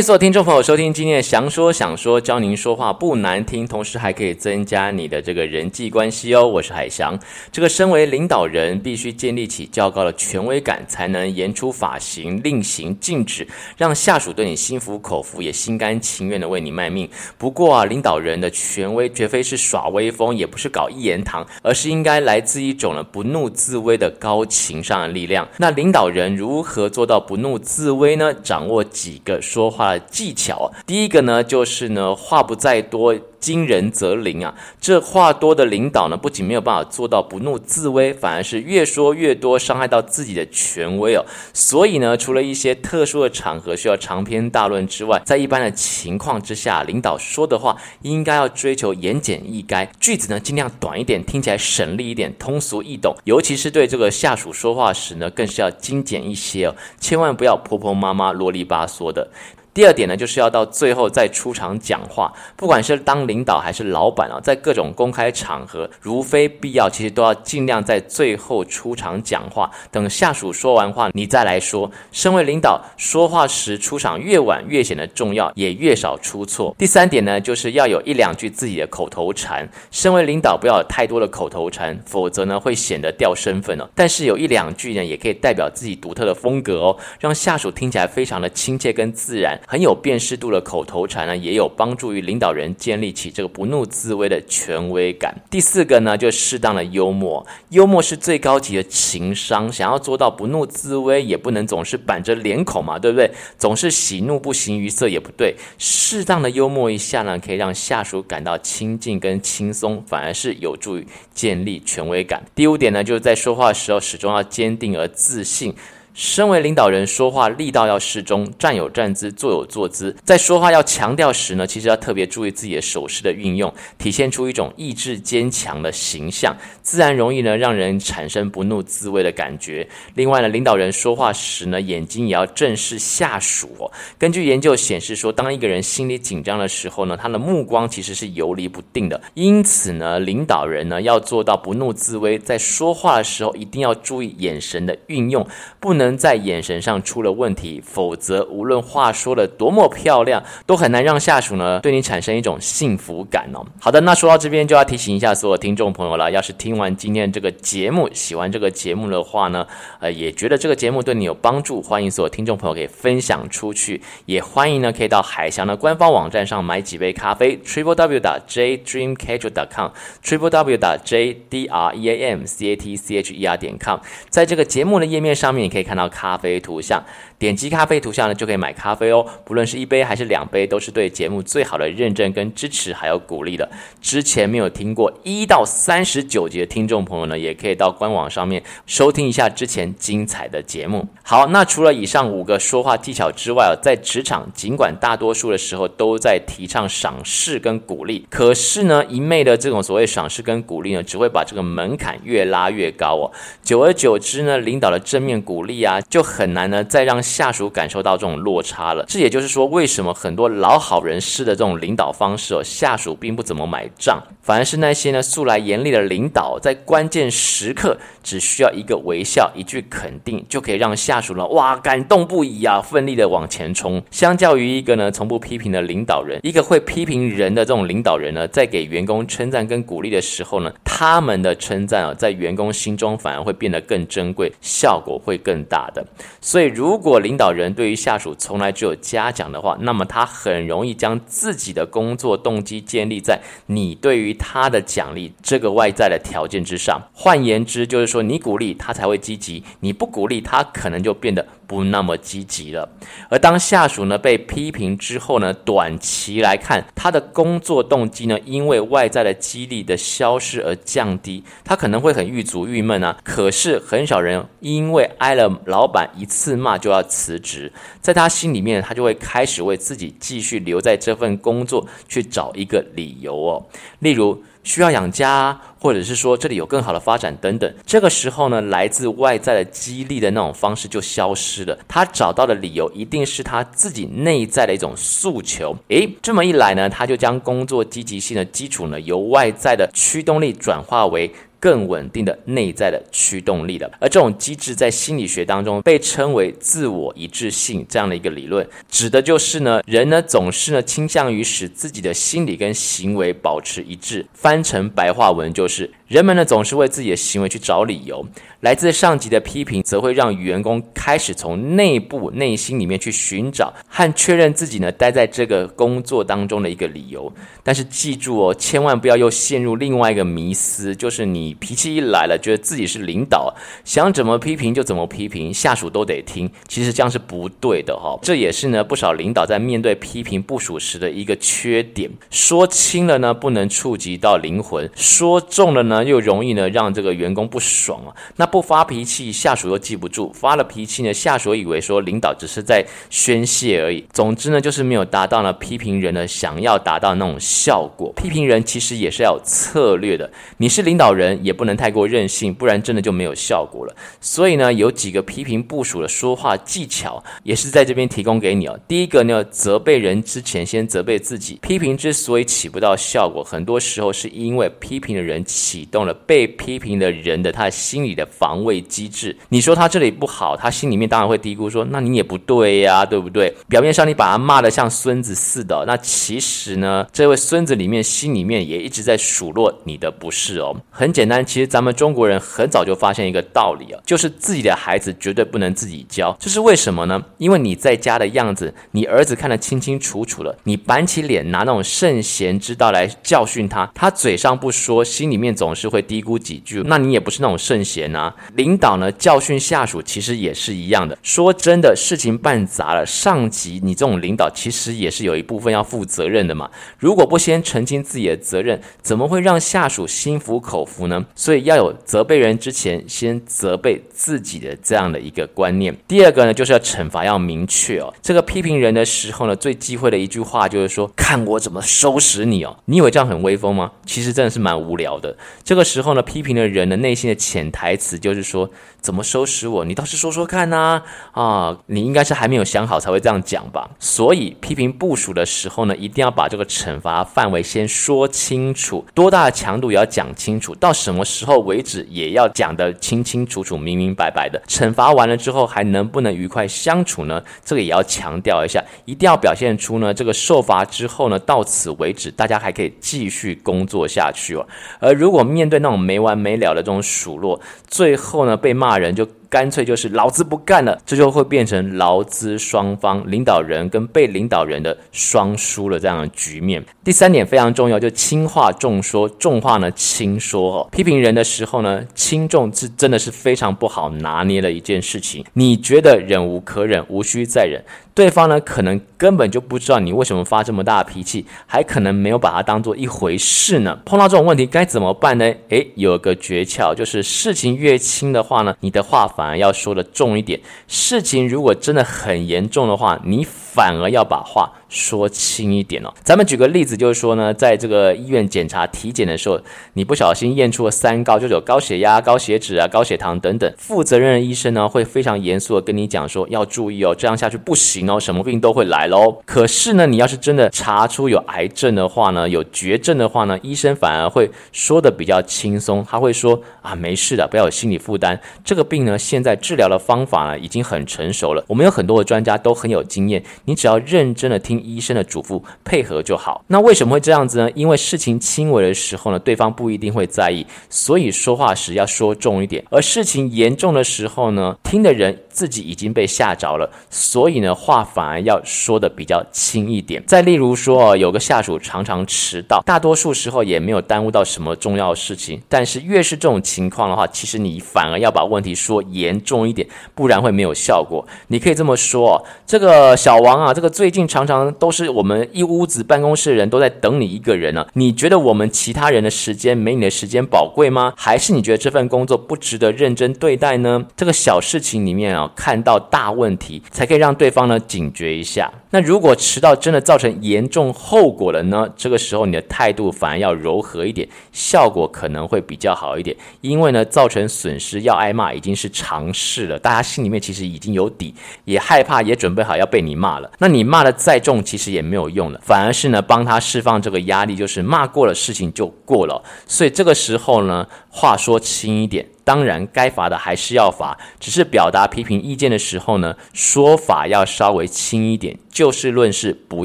迎所听众朋友收听今天的祥说想说，教您说话不难听，同时还可以增加你的这个人际关系哦。我是海翔。这个身为领导人，必须建立起较高的权威感，才能言出法行，令行禁止，让下属对你心服口服，也心甘情愿的为你卖命。不过啊，领导人的权威绝非是耍威风，也不是搞一言堂，而是应该来自一种呢不怒自威的高情商的力量。那领导人如何做到不怒自威呢？掌握几个说。话技巧，第一个呢，就是呢，话不在多。惊人则灵啊！这话多的领导呢，不仅没有办法做到不怒自威，反而是越说越多，伤害到自己的权威哦。所以呢，除了一些特殊的场合需要长篇大论之外，在一般的情况之下，领导说的话应该要追求言简意赅，句子呢尽量短一点，听起来省力一点，通俗易懂。尤其是对这个下属说话时呢，更是要精简一些哦，千万不要婆婆妈妈啰里吧嗦的。第二点呢，就是要到最后再出场讲话，不管是当领导还是老板啊，在各种公开场合，如非必要，其实都要尽量在最后出场讲话，等下属说完话，你再来说。身为领导，说话时出场越晚，越显得重要，也越少出错。第三点呢，就是要有一两句自己的口头禅。身为领导，不要有太多的口头禅，否则呢，会显得掉身份哦。但是有一两句呢，也可以代表自己独特的风格哦，让下属听起来非常的亲切跟自然。很有辨识度的口头禅呢，也有帮助于领导人建立起这个不怒自威的权威感。第四个呢，就适当的幽默，幽默是最高级的情商。想要做到不怒自威，也不能总是板着脸孔嘛，对不对？总是喜怒不形于色也不对。适当的幽默一下呢，可以让下属感到亲近跟轻松，反而是有助于建立权威感。第五点呢，就是在说话的时候始终要坚定而自信。身为领导人，说话力道要适中，站有站姿，坐有坐姿。在说话要强调时呢，其实要特别注意自己的手势的运用，体现出一种意志坚强的形象，自然容易呢让人产生不怒自威的感觉。另外呢，领导人说话时呢，眼睛也要正视下属。根据研究显示说，当一个人心里紧张的时候呢，他的目光其实是游离不定的。因此呢，领导人呢要做到不怒自威，在说话的时候一定要注意眼神的运用，不能在眼神上出了问题，否则无论话说的多么漂亮，都很难让下属呢对你产生一种幸福感哦。好的，那说到这边就要提醒一下所有听众朋友了，要是听完今天这个节目，喜欢这个节目的话呢，呃，也觉得这个节目对你有帮助，欢迎所有听众朋友可以分享出去，也欢迎呢可以到海翔的官方网站上买几杯咖啡，triple w 点 j dream catcher 点 com，triple w 点 j d r e a m c a t c h e r 点 com，在这个节目的页面上面，你可以。看到咖啡图像，点击咖啡图像呢，就可以买咖啡哦。不论是一杯还是两杯，都是对节目最好的认证跟支持，还有鼓励的。之前没有听过一到三十九集的听众朋友呢，也可以到官网上面收听一下之前精彩的节目。好，那除了以上五个说话技巧之外啊，在职场，尽管大多数的时候都在提倡赏识跟鼓励，可是呢，一昧的这种所谓赏识跟鼓励呢，只会把这个门槛越拉越高哦。久而久之呢，领导的正面鼓励。呀，就很难呢，再让下属感受到这种落差了。这也就是说，为什么很多老好人式的这种领导方式哦，下属并不怎么买账，反而是那些呢素来严厉的领导，在关键时刻只需要一个微笑、一句肯定，就可以让下属呢哇感动不已啊，奋力的往前冲。相较于一个呢从不批评的领导人，一个会批评人的这种领导人呢，在给员工称赞跟鼓励的时候呢，他们的称赞啊，在员工心中反而会变得更珍贵，效果会更大的，所以如果领导人对于下属从来只有嘉奖的话，那么他很容易将自己的工作动机建立在你对于他的奖励这个外在的条件之上。换言之，就是说你鼓励他才会积极，你不鼓励他可能就变得不那么积极了。而当下属呢被批评之后呢，短期来看，他的工作动机呢因为外在的激励的消失而降低，他可能会很郁卒郁闷啊。可是很少人因为挨了老板一次骂就要辞职，在他心里面，他就会开始为自己继续留在这份工作去找一个理由哦，例如。需要养家，或者是说这里有更好的发展等等。这个时候呢，来自外在的激励的那种方式就消失了。他找到的理由一定是他自己内在的一种诉求。诶，这么一来呢，他就将工作积极性的基础呢，由外在的驱动力转化为更稳定的内在的驱动力的。而这种机制在心理学当中被称为自我一致性这样的一个理论，指的就是呢，人呢总是呢倾向于使自己的心理跟行为保持一致。翻成白话文就是。人们呢总是为自己的行为去找理由，来自上级的批评则会让员工开始从内部内心里面去寻找和确认自己呢待在这个工作当中的一个理由。但是记住哦，千万不要又陷入另外一个迷思，就是你脾气一来了，觉得自己是领导，想怎么批评就怎么批评，下属都得听。其实这样是不对的哈、哦，这也是呢不少领导在面对批评部属时的一个缺点。说轻了呢不能触及到灵魂，说重了呢。又容易呢让这个员工不爽啊，那不发脾气，下属又记不住；发了脾气呢，下属以为说领导只是在宣泄而已。总之呢，就是没有达到呢批评人呢想要达到那种效果。批评人其实也是要有策略的，你是领导人也不能太过任性，不然真的就没有效果了。所以呢，有几个批评部署的说话技巧，也是在这边提供给你哦。第一个呢，责备人之前先责备自己。批评之所以起不到效果，很多时候是因为批评的人启动了被批评的人的他心理的防卫机制。你说他这里不好，他心里面当然会嘀咕说：“那你也不对呀，对不对？”表面上你把他骂得像孙子似的，那其实呢，这位孙子里面心里面也一直在数落你的不是哦。很简单，其实咱们中国人很早就发现一个道理啊，就是自己的孩子绝对不能自己教。这是为什么呢？因为你在家的样子，你儿子看得清清楚楚了。你板起脸拿那种圣贤之道来教训他，他嘴上不说，心里面总是。是会嘀咕几句，那你也不是那种圣贤啊。领导呢，教训下属其实也是一样的。说真的，事情办砸了，上级你这种领导其实也是有一部分要负责任的嘛。如果不先澄清自己的责任，怎么会让下属心服口服呢？所以要有责备人之前先责备自己的这样的一个观念。第二个呢，就是要惩罚要明确哦。这个批评人的时候呢，最忌讳的一句话就是说：“看我怎么收拾你哦。”你以为这样很威风吗？其实真的是蛮无聊的。这个时候呢，批评的人的内心的潜台词就是说，怎么收拾我？你倒是说说看呐！啊，你应该是还没有想好才会这样讲吧？所以批评部署的时候呢，一定要把这个惩罚范围先说清楚，多大的强度也要讲清楚，到什什么时候为止也要讲得清清楚楚、明明白白的。惩罚完了之后，还能不能愉快相处呢？这个也要强调一下，一定要表现出呢，这个受罚之后呢，到此为止，大家还可以继续工作下去哦。而如果面对那种没完没了的这种数落，最后呢，被骂人就。干脆就是老子不干了，这就会变成劳资双方领导人跟被领导人的双输了这样的局面。第三点非常重要，就轻话重说，重话呢轻说哦。批评人的时候呢，轻重是真的是非常不好拿捏的一件事情。你觉得忍无可忍，无需再忍。对方呢，可能根本就不知道你为什么发这么大脾气，还可能没有把它当做一回事呢。碰到这种问题该怎么办呢？诶，有个诀窍，就是事情越轻的话呢，你的话反而要说的重一点；事情如果真的很严重的话，你反而要把话说轻一点哦。咱们举个例子，就是说呢，在这个医院检查体检的时候，你不小心验出了三高，就有高血压、高血脂啊、高血糖等等。负责任的医生呢，会非常严肃的跟你讲说，要注意哦，这样下去不行哦，什么病都会来喽。可是呢，你要是真的查出有癌症的话呢，有绝症的话呢，医生反而会说的比较轻松，他会说啊，没事的，不要有心理负担。这个病呢，现在治疗的方法呢，已经很成熟了，我们有很多的专家都很有经验。你只要认真的听医生的嘱咐，配合就好。那为什么会这样子呢？因为事情轻微的时候呢，对方不一定会在意，所以说话时要说重一点；而事情严重的时候呢，听的人自己已经被吓着了，所以呢，话反而要说的比较轻一点。再例如说，有个下属常常迟到，大多数时候也没有耽误到什么重要事情，但是越是这种情况的话，其实你反而要把问题说严重一点，不然会没有效果。你可以这么说：这个小王。啊，这个最近常常都是我们一屋子办公室的人都在等你一个人呢、你觉得我们其他人的时间没你的时间宝贵吗？还是你觉得这份工作不值得认真对待呢？这个小事情里面啊。看到大问题，才可以让对方呢警觉一下。那如果迟到真的造成严重后果了呢？这个时候你的态度反而要柔和一点，效果可能会比较好一点。因为呢，造成损失要挨骂已经是常事了，大家心里面其实已经有底，也害怕，也准备好要被你骂了。那你骂的再重，其实也没有用了，反而是呢帮他释放这个压力，就是骂过了，事情就过了。所以这个时候呢，话说轻一点。当然，该罚的还是要罚，只是表达批评意见的时候呢，说法要稍微轻一点，就事论事，不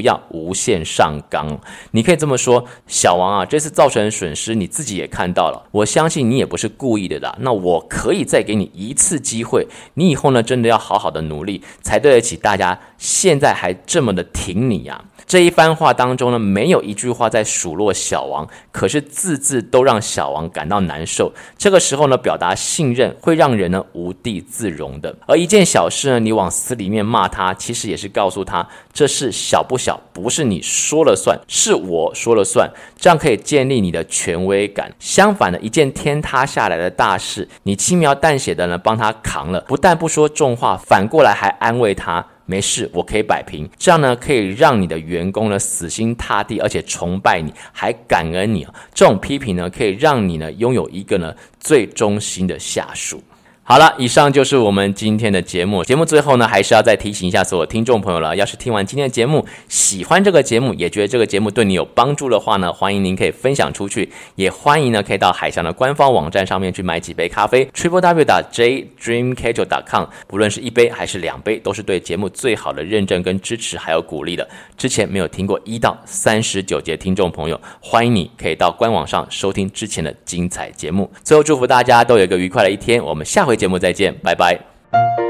要无限上纲。你可以这么说：“小王啊，这次造成的损失你自己也看到了，我相信你也不是故意的啦。那我可以再给你一次机会，你以后呢，真的要好好的努力，才对得起大家现在还这么的挺你呀。”这一番话当中呢，没有一句话在数落小王，可是字字都让小王感到难受。这个时候呢，表达信任会让人呢无地自容的。而一件小事呢，你往死里面骂他，其实也是告诉他，这事小不小，不是你说了算，是我说了算，这样可以建立你的权威感。相反的，一件天塌下来的大事，你轻描淡写的呢帮他扛了，不但不说重话，反过来还安慰他。没事，我可以摆平。这样呢，可以让你的员工呢死心塌地，而且崇拜你，还感恩你。这种批评呢，可以让你呢拥有一个呢最忠心的下属。好了，以上就是我们今天的节目。节目最后呢，还是要再提醒一下所有听众朋友了。要是听完今天的节目，喜欢这个节目，也觉得这个节目对你有帮助的话呢，欢迎您可以分享出去，也欢迎呢可以到海翔的官方网站上面去买几杯咖啡，triple w 打 j dream catcher dot com。不论是一杯还是两杯，都是对节目最好的认证跟支持，还有鼓励的。之前没有听过一到三十九节听众朋友，欢迎你可以到官网上收听之前的精彩节目。最后祝福大家都有一个愉快的一天，我们下回。节目再见拜拜。